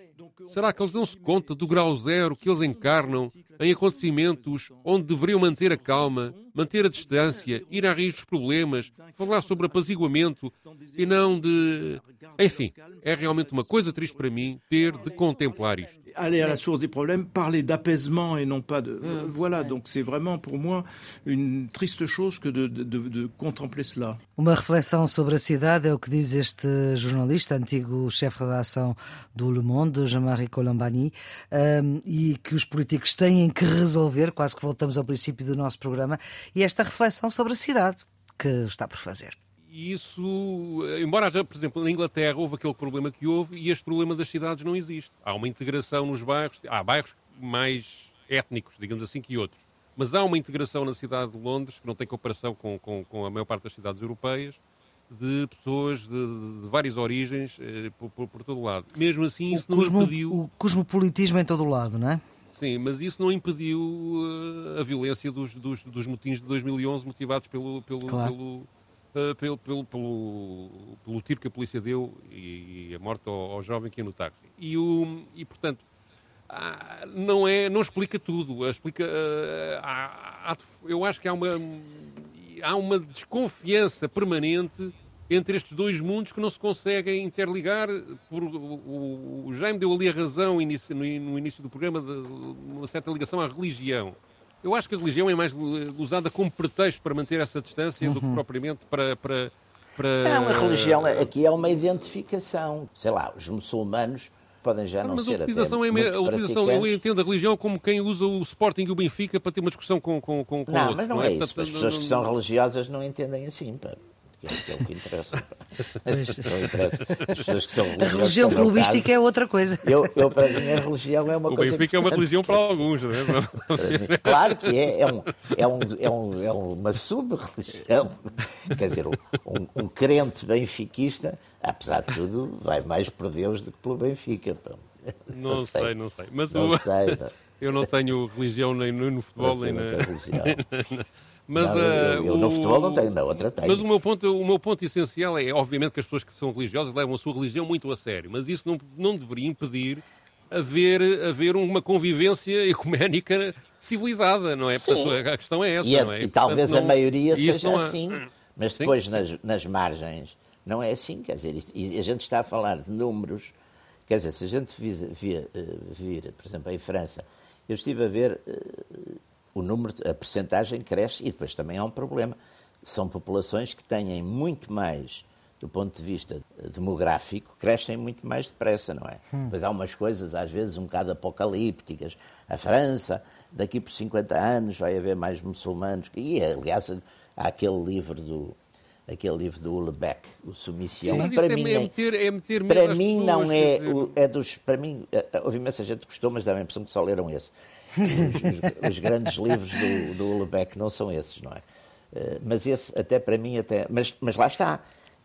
Será que eles dão-se conta do grau zero que eles encarnam em acontecimentos onde deveriam manter a calma, manter a distância, ir à raiz dos problemas, falar sobre apaziguamento e não de. Enfim, é realmente uma coisa triste para mim ter de contemplar isto. Aller à la source des problèmes, parler d'apaisement et non pas de. Hum, Voilà, donc c'est vraiment pour moi une triste chose que de, de, de, de contempler cela. Uma reflexão sobre a cidade é o que diz este jornalista, antigo chefe de redação do Le Monde, Jean-Marie Colombani, um, e que os políticos têm que resolver, quase que voltamos ao princípio do nosso programa, e esta reflexão sobre a cidade que está por fazer. E isso, embora haja, por exemplo, na Inglaterra houve aquele problema que houve e este problema das cidades não existe. Há uma integração nos bairros, há bairros mais étnicos, digamos assim, que outros. Mas há uma integração na cidade de Londres, que não tem comparação com, com, com a maior parte das cidades europeias, de pessoas de, de várias origens eh, por, por, por, todo lado. Mesmo assim, isso o não cosmo, impediu... O cosmopolitismo em todo o lado, não é? Sim, mas isso não impediu uh, a violência dos, dos, dos motins de 2011 motivados pelo, pelo, claro. pelo, uh, pelo, pelo, pelo, pelo, tiro que a polícia deu e, e a morte ao, ao, jovem que ia no táxi. E, o, e portanto, ah, não, é, não explica tudo. Explica, há, há, eu acho que há uma, há uma desconfiança permanente entre estes dois mundos que não se conseguem interligar. Por, o, o Jaime deu ali a razão inicio, no, no, início do programa de uma certa ligação à religião. Eu acho que a religião é mais usada como pretexto para manter essa distância uhum. do que propriamente para, para, para... Não, a religião aqui é uma identificação. Sei lá, os muçulmanos podem já não mas ser a utilização, até é, a utilização eu entendo a religião como quem usa o Sporting e o Benfica para ter uma discussão com, com, com, com não, outro, mas não, não é, é, isso. As pessoas que são religiosas não entendem assim, pá. Que é o que interessa. não interessa. As pessoas que são A religião clubística caso, é outra coisa. Eu, eu, para mim, a religião é uma o coisa. O Benfica é uma religião para alguns, não é? Claro que é. É, um, é, um, é, um, é uma sub-religião. Quer dizer, um, um crente benfiquista, apesar de tudo, vai mais por Deus do que pelo Benfica. Não, não sei, sei, não sei. Mas não o... sei, não. eu não tenho religião nem no futebol, nem na. Mas, não, eu, eu, no o... futebol não tenho, na outra tenho. Mas o meu, ponto, o meu ponto essencial é, obviamente, que as pessoas que são religiosas levam a sua religião muito a sério, mas isso não, não deveria impedir haver, haver uma convivência ecuménica civilizada, não é? Sim. Portanto, a questão é essa, e, a, não é? E talvez Portanto, a maioria não, seja assim, mas depois nas, nas margens não é assim, quer dizer, e a gente está a falar de números, quer dizer, se a gente vir, vir, vir por exemplo, em França, eu estive a ver uh, o número, a percentagem cresce e depois também há um problema. São populações que têm muito mais, do ponto de vista demográfico, crescem muito mais depressa, não é? Hum. Pois há umas coisas, às vezes, um bocado apocalípticas. A França, daqui por 50 anos, vai haver mais muçulmanos. E, aliás, há aquele livro do, aquele livro do Ulebeck, o Submissão. Sim, para mim, é, meter, é meter para mim não é, é dos, para mim, houve imensa gente que gostou, mas dá a impressão que só leram esse. Os, os, os, grandes livros do, do Ulebeck não são esses, não é? Mas esse, até para mim, até. Mas, mas lá está.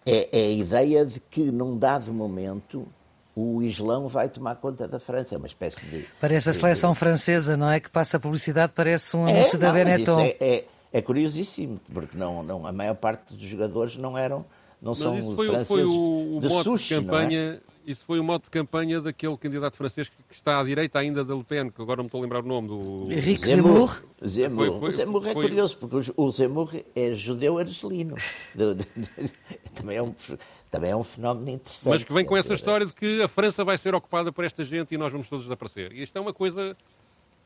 É, é, a ideia de que, num dado momento, o Islão vai tomar conta da França. É uma espécie de. Parece a seleção de... francesa, não é? Que passa a publicidade, parece um anúncio é, da não, Benetton. É, é, é, curiosíssimo, porque não, não, a maior parte dos jogadores não eram. Não mas são isso foi, franceses foi o, o de mote sushi, de campanha. Isso foi o modo de campanha daquele candidato francês que está à direita ainda da Le Pen, que agora não me estou a lembrar o nome do. Henrique Zemmour. Zemmour. Foi- foi- o Zemmour é foi- curioso, porque o Zemmour é judeu argelino. Também, é um, também é um fenómeno interessante. Mas que vem com essa dizer, história de que a França vai ser ocupada por esta gente e nós vamos todos desaparecer. E isto é uma coisa.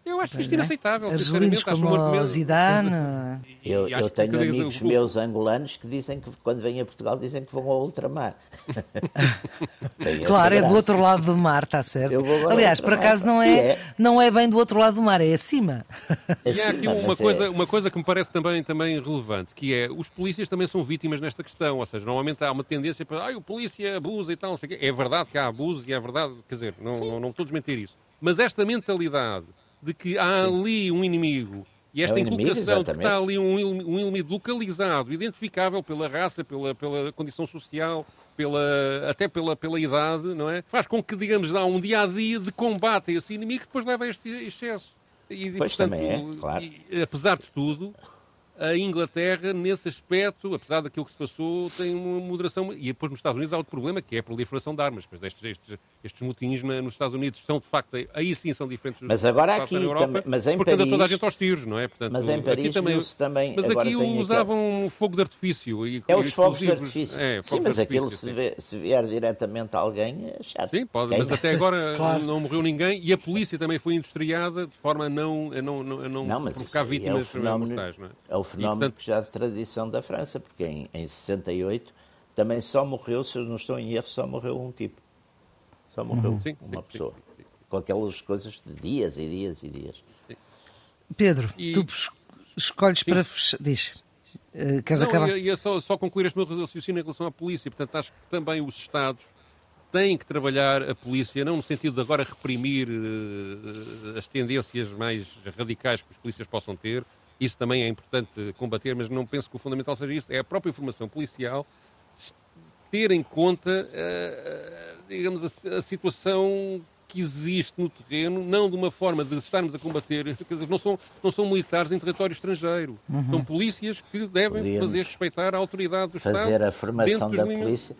Eu acho isto inaceitável. Argelinos sinceramente. Acho um como o argumento- Zidane. Eu, eu tenho amigos o- meus angolanos que dizem que quando vêm a Portugal dizem que vão ao ultramar. Claro, é do outro lado do mar, está certo. Aliás, por acaso não é, é. não é bem do outro lado do mar, é acima. E há aqui uma é- coisa, uma coisa que me parece também, também relevante, que é os polícias também são vítimas nesta questão. Ou seja, normalmente há uma tendência para ah, o polícia abusa e tal, não sei o quê. É verdade que há abuso e é verdade, quer dizer, não, não, não estou a desmentir isso. Mas esta mentalidade de que há ali um inimigo e esta É inimigo, inculcação de que está ali um, um inimigo localizado, identificável pela raça, pela, pela condição social, pela, até pela, pela idade, não é? Faz com que, digamos, há um dia a dia de combate a esse inimigo que depois leva a este excesso. E, Pois, também é, claro. e, apesar de tudo, a Inglaterra, nesse aspecto, apesar daquilo que se passou, tem uma moderação. E depois nos Estados Unidos há outro problema, que é a proliferação de armas. Pois estes, estes, estes motins na- nos Estados Unidos são, de facto, aí sim são diferentes Mas agora aqui na Europa, também- mas em porque anda toda a Paris- gente aos tiros, não é? Portanto, Mas em aqui Paris também, também- Mas agora aqui usavam fogo de artifício. E, É e os fogos de artifício. É, sim, mas aquilo se, sim. vê- se vier diretamente a alguém é chato. Sim, pode, Quem- mas até agora Claro. não morreu ninguém e a polícia também foi industriada de forma a não, a não, a não, Não, mas isso provocar é o vítimas fenómeno, mortais. Não é? é o E, fenómeno portanto, que já de tradição da França, porque em, em 68 também só morreu, se eu não estou em erro, só morreu um tipo. Só morreu Sim, uma sim, pessoa. sim, sim, sim. Com aquelas coisas de dias e dias e dias. Pedro, E- tu es- escolhes para fechar. Diz. Eh, queres Não, acabar? ia, ia só, só concluir este meu raciocínio em relação à polícia. Portanto, acho que também os Estados têm que trabalhar a polícia, não no sentido de agora reprimir eh, as tendências mais radicais que os polícias possam ter. Isso também é importante combater, mas não penso que o fundamental seja isso. É a própria informação policial ter em conta, eh, digamos, a, a situação que existe no terreno, não de uma forma de estarmos a combater, quer dizer, não são, não são militares em território estrangeiro, são polícias que devem Podíamos fazer respeitar a autoridade do Estado. Fazer a formação da polícia.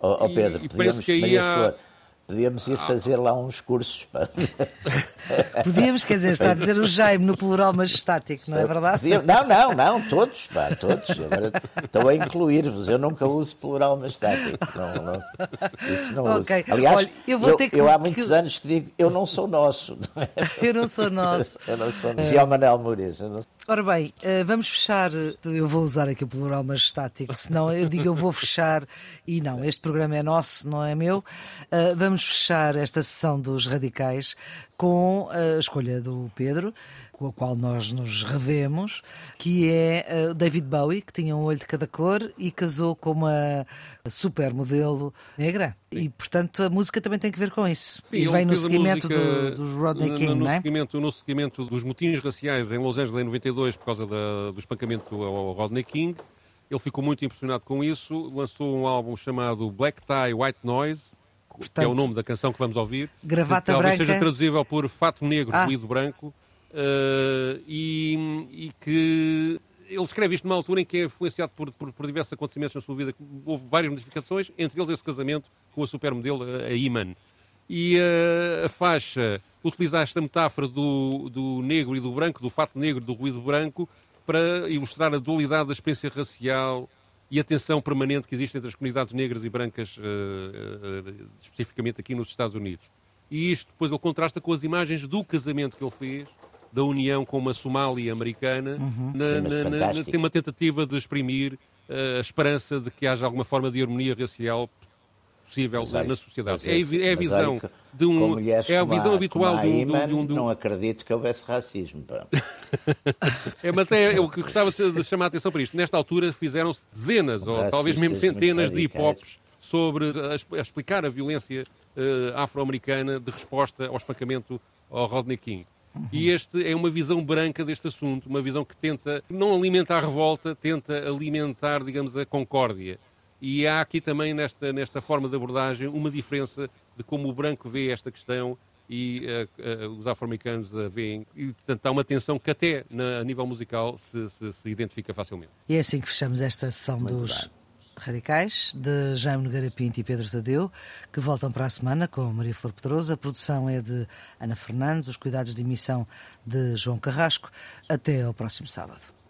Ó ó, E- Pedro, e podíamos, que aí Maria há- Flor, podíamos ir fazer lá uns cursos. pá. Podíamos, quer dizer, está a dizer o Jaime no plural majestático, não é verdade? Podíamos- Não, não, não, todos, pá, todos. Agora estou a incluir-vos. Eu nunca uso plural mastático. Não, não, isso não Ok. uso. Aliás, Olha, eu ter que- há que- muitos anos que digo, eu não sou nosso. Eu não sou nosso. Eu não sou Dizia o Manel Mures. eu não- Ora bem, eh, vamos fechar. eh, Eu vou usar aqui o plural majestático, senão eu digo eu vou fechar e não, este programa é nosso, não é meu. Eh, Vamos fechar esta sessão dos radicais com a escolha do Pedro, com a qual nós nos revemos, que é eh, David Bowie, que tinha um olho de cada cor e casou com uma supermodelo negra. E, portanto, a música também tem que ver com isso. Sim, e vem no seguimento música do, dos Rodney King, no, não é? seguimento, no seguimento dos motins raciais em Los Angeles em 92 por causa da- do espancamento ao Rodney King. Ele ficou muito impressionado com isso, lançou um álbum chamado Black Tie White Noise, que é Portanto, o nome da canção que vamos ouvir. gravata que talvez branca. seja traduzível por fato negro, Ah. ruído branco. Eh, e, e que ele escreve isto numa altura em que é influenciado por, por, por diversos acontecimentos na sua vida. Houve várias modificações, entre eles esse casamento com a supermodelo, a Iman. E eh, a faixa utiliza esta metáfora do, do negro e do branco, do fato negro e do ruído branco, para ilustrar a dualidade da experiência racial e a tensão permanente que existe entre as comunidades negras e brancas, eh, especificamente aqui nos Estados Unidos. E isto depois ele contrasta com as imagens do casamento que ele fez, da união com uma Somália americana, na, Cenas na- na- tem uma tentativa de exprimir eh, a esperança de que haja alguma forma de harmonia racial possível Mas na sociedade. mas É, é a visão que- de um. mulheres É a visão a- habitual a Iman, de um- de um- Não acredito que houvesse racismo. É, mas é, eu gostava de chamar a atenção para isto. Nesta altura fizeram-se dezenas, ou talvez mesmo centenas de hip-hops sobre a, es- a explicar a violência eh, afro-americana de resposta ao espancamento ao Rodney King. E este é uma visão branca deste assunto, uma visão que tenta não alimentar a revolta, tenta alimentar, digamos, a concórdia. E há aqui também nesta, nesta forma de abordagem uma diferença de como o branco vê esta questão e eh, eh, os afro-americanos a veem. E, portanto, há uma tensão que até na- a nível musical se, se- se identifica facilmente. E é assim que fechamos esta sessão Muito dos bem. Radicais, de Jaime Nogueira Pinto e Pedro Tadeu, que voltam para a semana com Maria Flor Pedrosa. A produção é de Ana Fernandes, os cuidados de emissão de João Carrasco. Até ao próximo sábado.